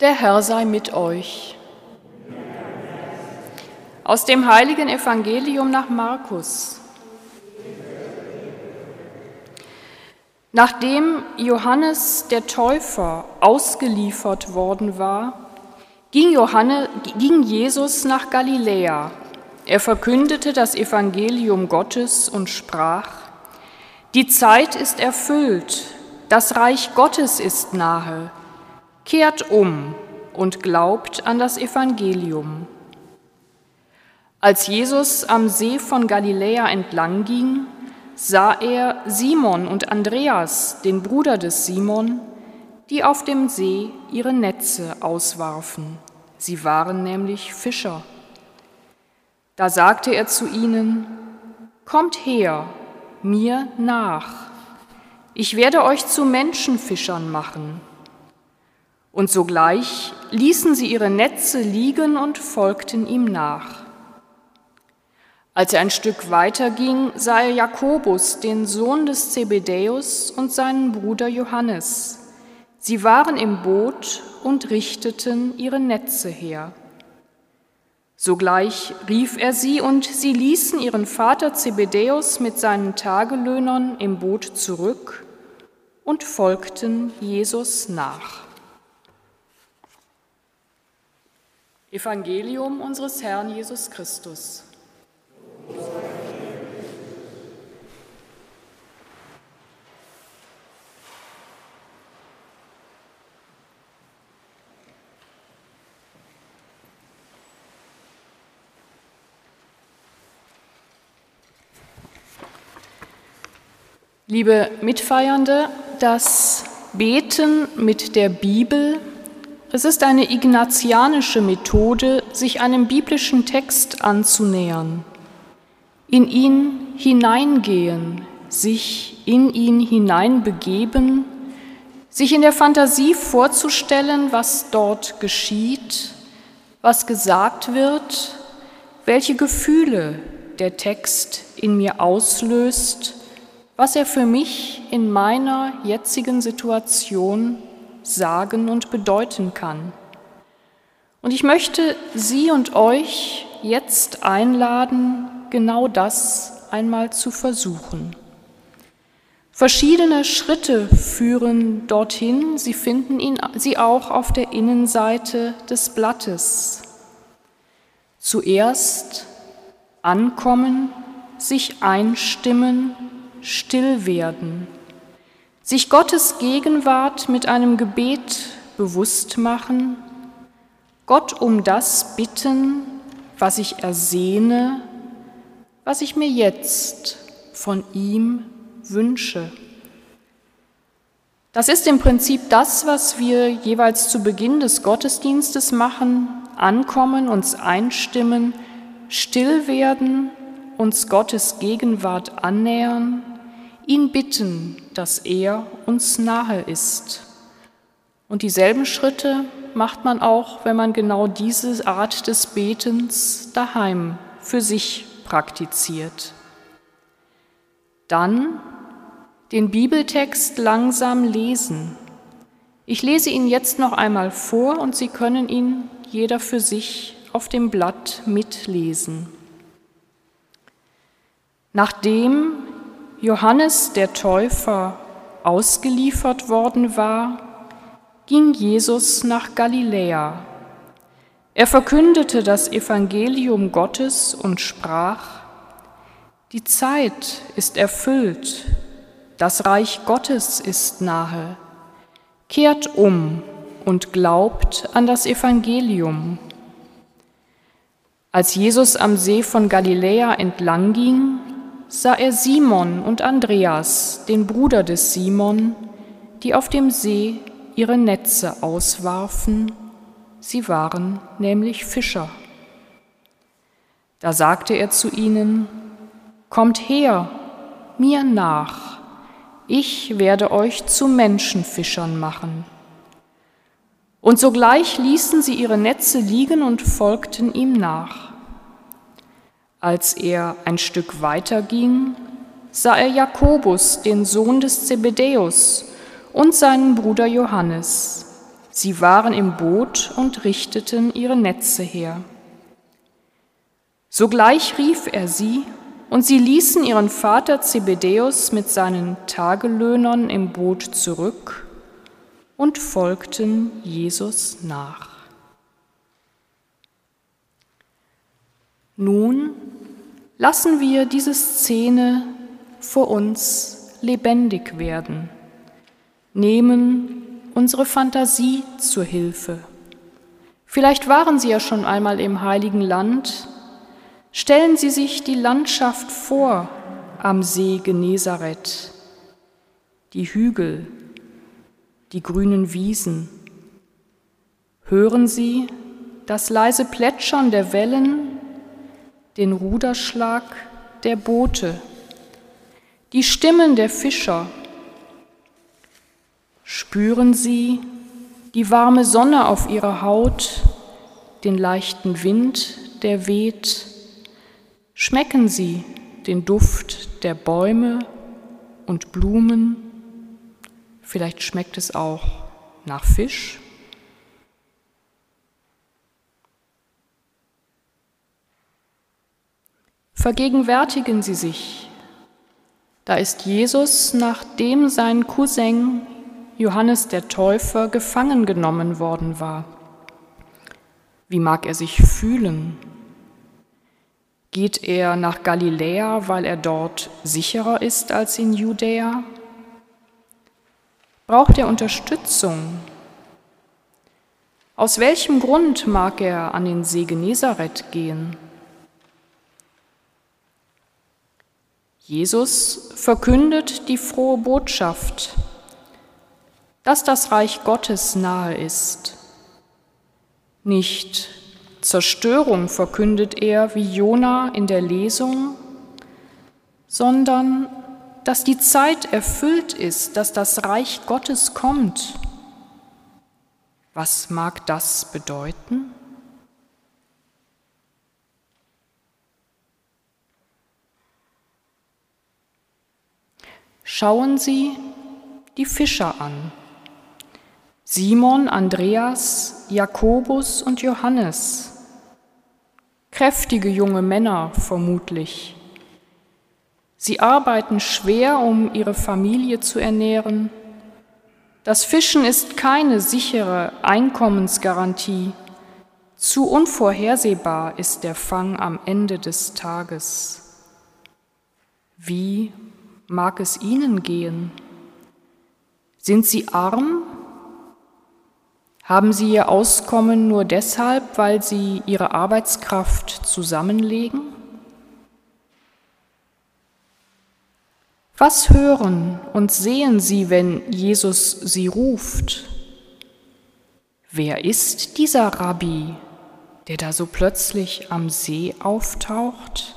Der Herr sei mit euch. Aus dem heiligen Evangelium nach Markus. Nachdem Johannes der Täufer ausgeliefert worden war, ging, Johannes, ging Jesus nach Galiläa. Er verkündete das Evangelium Gottes und sprach, die Zeit ist erfüllt, das Reich Gottes ist nahe, kehrt um und glaubt an das Evangelium. Als Jesus am See von Galiläa entlang ging, sah er Simon und Andreas, den Bruder des Simon, die auf dem See ihre Netze auswarfen. Sie waren nämlich Fischer. Da sagte er zu ihnen, Kommt her, mir nach, ich werde euch zu Menschenfischern machen. Und sogleich ließen sie ihre Netze liegen und folgten ihm nach. Als er ein Stück weiter ging, sah er Jakobus, den Sohn des Zebedäus, und seinen Bruder Johannes. Sie waren im Boot und richteten ihre Netze her. Sogleich rief er sie, und sie ließen ihren Vater Zebedäus mit seinen Tagelöhnern im Boot zurück und folgten Jesus nach. Evangelium unseres Herrn Jesus Christus. Liebe Mitfeiernde, das Beten mit der Bibel, es ist eine ignatianische Methode, sich einem biblischen Text anzunähern. In ihn hineingehen, sich in ihn hineinbegeben, sich in der Fantasie vorzustellen, was dort geschieht, was gesagt wird, welche Gefühle der Text in mir auslöst, was er für mich in meiner jetzigen Situation sagen und bedeuten kann. Und ich möchte Sie und euch jetzt einladen, genau das einmal zu versuchen. Verschiedene Schritte führen dorthin. Sie finden ihn, sie auch auf der Innenseite des Blattes. Zuerst ankommen, sich einstimmen, still werden, sich Gottes Gegenwart mit einem Gebet bewusst machen, Gott um das bitten, was ich ersehne, was ich mir jetzt von ihm wünsche. Das ist im Prinzip das, was wir jeweils zu Beginn des Gottesdienstes machen, ankommen, uns einstimmen, still werden, uns Gottes Gegenwart annähern, ihn bitten, dass er uns nahe ist. Und dieselben Schritte macht man auch, wenn man genau diese Art des Betens daheim für sich praktiziert. Dann den Bibeltext langsam lesen. Ich lese ihn jetzt noch einmal vor und Sie können ihn jeder für sich auf dem Blatt mitlesen. Nachdem Johannes der Täufer ausgeliefert worden war, ging Jesus nach Galiläa er verkündete das Evangelium Gottes und sprach, die Zeit ist erfüllt, das Reich Gottes ist nahe, kehrt um und glaubt an das Evangelium. Als Jesus am See von Galiläa entlang ging, sah er Simon und Andreas, den Bruder des Simon, die auf dem See ihre Netze auswarfen Sie waren nämlich Fischer. Da sagte er zu ihnen, Kommt her, mir nach, ich werde euch zu Menschenfischern machen. Und sogleich ließen sie ihre Netze liegen und folgten ihm nach. Als er ein Stück weiter ging, sah er Jakobus, den Sohn des Zebedäus, und seinen Bruder Johannes Sie waren im Boot und richteten ihre Netze her. Sogleich rief er sie, und sie ließen ihren Vater Zebedäus mit seinen Tagelöhnern im Boot zurück und folgten Jesus nach. Nun lassen wir diese Szene vor uns lebendig werden, nehmen unsere Fantasie zur Hilfe. Vielleicht waren Sie ja schon einmal im heiligen Land. Stellen Sie sich die Landschaft vor am See Genezareth, die Hügel, die grünen Wiesen. Hören Sie das leise Plätschern der Wellen, den Ruderschlag der Boote, die Stimmen der Fischer. Spüren Sie die warme Sonne auf Ihrer Haut, den leichten Wind, der weht. Schmecken Sie den Duft der Bäume und Blumen. Vielleicht schmeckt es auch nach Fisch. Vergegenwärtigen Sie sich, da ist Jesus, nachdem sein Cousin Johannes der Täufer gefangen genommen worden war. Wie mag er sich fühlen? Geht er nach Galiläa, weil er dort sicherer ist als in Judäa? Braucht er Unterstützung? Aus welchem Grund mag er an den See Genezareth gehen? Jesus verkündet die frohe Botschaft, dass das Reich Gottes nahe ist. Nicht Zerstörung verkündet er wie Jona in der Lesung, sondern dass die Zeit erfüllt ist, dass das Reich Gottes kommt. Was mag das bedeuten? Schauen Sie die Fischer an. Simon, Andreas, Jakobus und Johannes. Kräftige junge Männer vermutlich. Sie arbeiten schwer, um ihre Familie zu ernähren. Das Fischen ist keine sichere Einkommensgarantie. Zu unvorhersehbar ist der Fang am Ende des Tages. Wie mag es Ihnen gehen? Sind Sie arm? Haben Sie Ihr Auskommen nur deshalb, weil Sie Ihre Arbeitskraft zusammenlegen? Was hören und sehen Sie, wenn Jesus Sie ruft? Wer ist dieser Rabbi, der da so plötzlich am See auftaucht?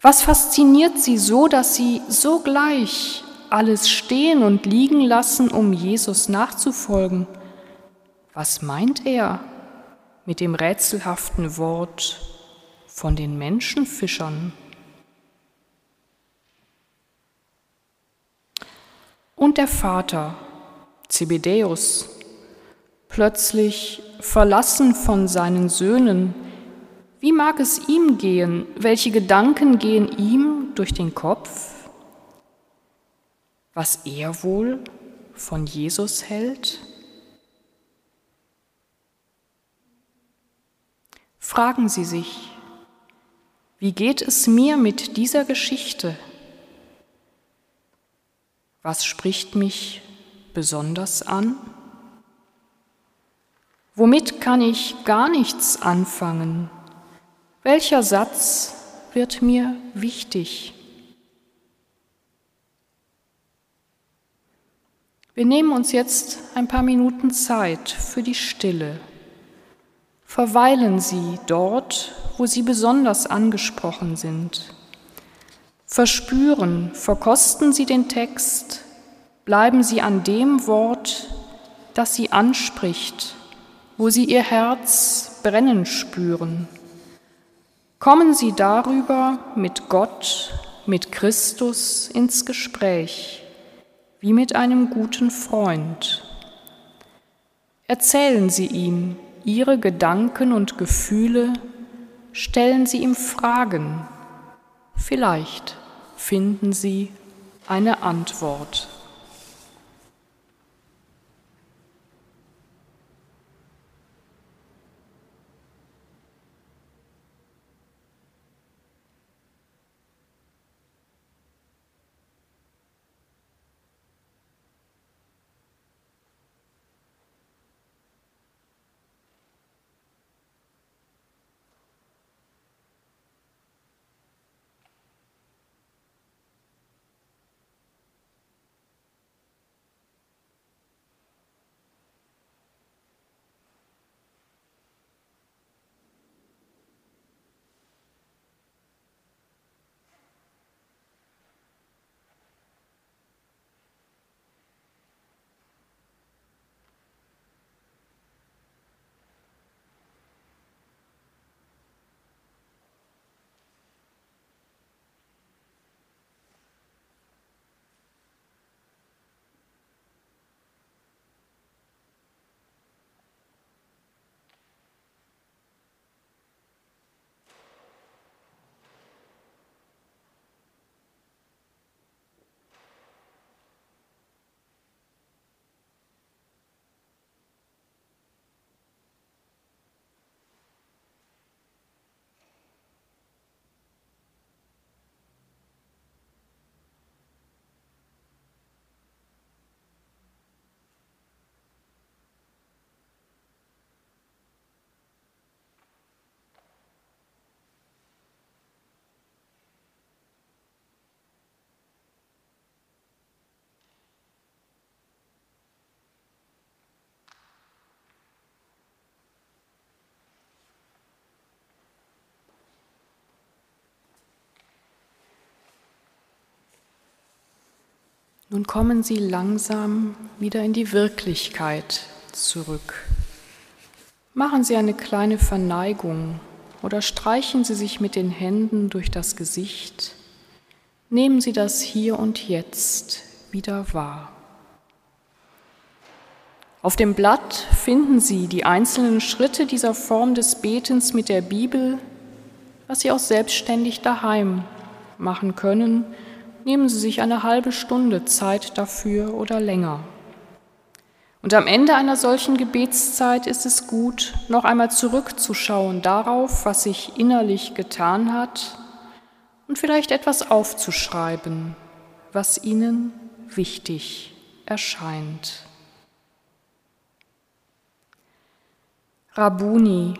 Was fasziniert sie so, dass sie sogleich alles stehen und liegen lassen, um Jesus nachzufolgen? Was meint er mit dem rätselhaften Wort von den Menschenfischern? Und der Vater, Zebedäus, plötzlich verlassen von seinen Söhnen, wie mag es ihm gehen? Welche Gedanken gehen ihm durch den Kopf? Was er wohl von Jesus hält? Fragen Sie sich, wie geht es mir mit dieser Geschichte? Was spricht mich besonders an? Womit kann ich gar nichts anfangen? Welcher Satz wird mir wichtig? Wir nehmen uns jetzt ein paar Minuten Zeit für die Stille. Verweilen Sie dort, wo Sie besonders angesprochen sind. Verspüren, verkosten Sie den Text, bleiben Sie an dem Wort, das Sie anspricht, wo Sie Ihr Herz brennen spüren. Kommen Sie darüber mit Gott, mit Christus ins Gespräch, wie mit einem guten Freund. Erzählen Sie ihm Ihre Gedanken und Gefühle, stellen Sie ihm Fragen. Vielleicht finden Sie eine Antwort. Nun kommen Sie langsam wieder in die Wirklichkeit zurück. Machen Sie eine kleine Verneigung oder streichen Sie sich mit den Händen durch das Gesicht. Nehmen Sie das Hier und Jetzt wieder wahr. Auf dem Blatt finden Sie die einzelnen Schritte dieser Form des Betens mit der Bibel, was Sie auch selbstständig daheim machen können, Nehmen Sie sich eine halbe Stunde Zeit dafür oder länger. Und am Ende einer solchen Gebetszeit ist es gut, noch einmal zurückzuschauen darauf, was sich innerlich getan hat und vielleicht etwas aufzuschreiben, was Ihnen wichtig erscheint. Rabuni,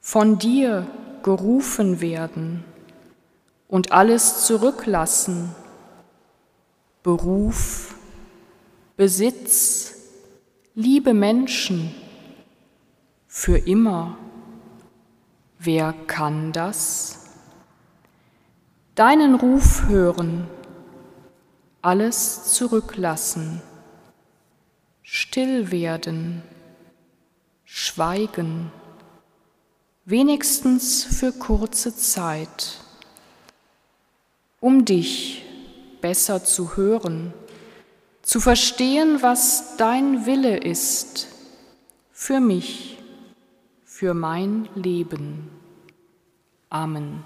von dir gerufen werden, und alles zurücklassen, Beruf, Besitz, liebe Menschen, für immer. Wer kann das? Deinen Ruf hören, alles zurücklassen, still werden, schweigen, wenigstens für kurze Zeit um dich besser zu hören, zu verstehen, was dein Wille ist für mich, für mein Leben. Amen.